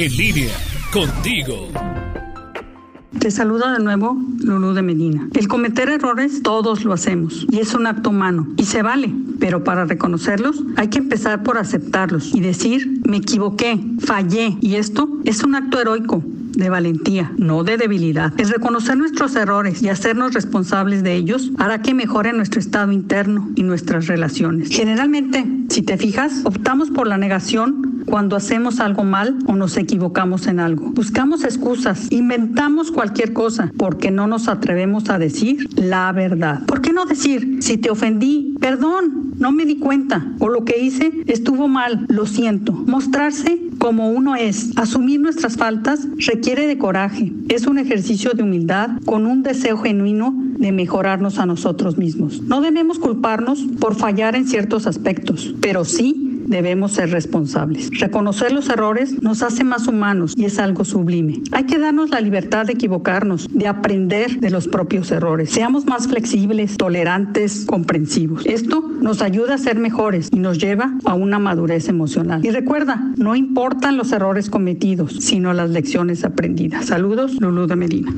En línea, contigo. Te saluda de nuevo Lulú de Medina. El cometer errores todos lo hacemos y es un acto humano y se vale, pero para reconocerlos hay que empezar por aceptarlos y decir me equivoqué, fallé y esto es un acto heroico de valentía, no de debilidad. El reconocer nuestros errores y hacernos responsables de ellos hará que mejore nuestro estado interno y nuestras relaciones. Generalmente, si te fijas, optamos por la negación cuando hacemos algo mal o nos equivocamos en algo. Buscamos excusas, inventamos cualquier cosa porque no nos atrevemos a decir la verdad. ¿Por qué no decir, si te ofendí, perdón, no me di cuenta o lo que hice estuvo mal, lo siento? Mostrarse como uno es, asumir nuestras faltas requiere de coraje. Es un ejercicio de humildad con un deseo genuino de mejorarnos a nosotros mismos. No debemos culparnos por fallar en ciertos aspectos, pero sí debemos ser responsables. Reconocer los errores nos hace más humanos y es algo sublime. Hay que darnos la libertad de equivocarnos, de aprender de los propios errores. Seamos más flexibles, tolerantes, comprensivos. Esto nos ayuda a ser mejores y nos lleva a una madurez emocional. Y recuerda, no importan los errores cometidos, sino las lecciones aprendidas. Saludos, Lulú de Medina.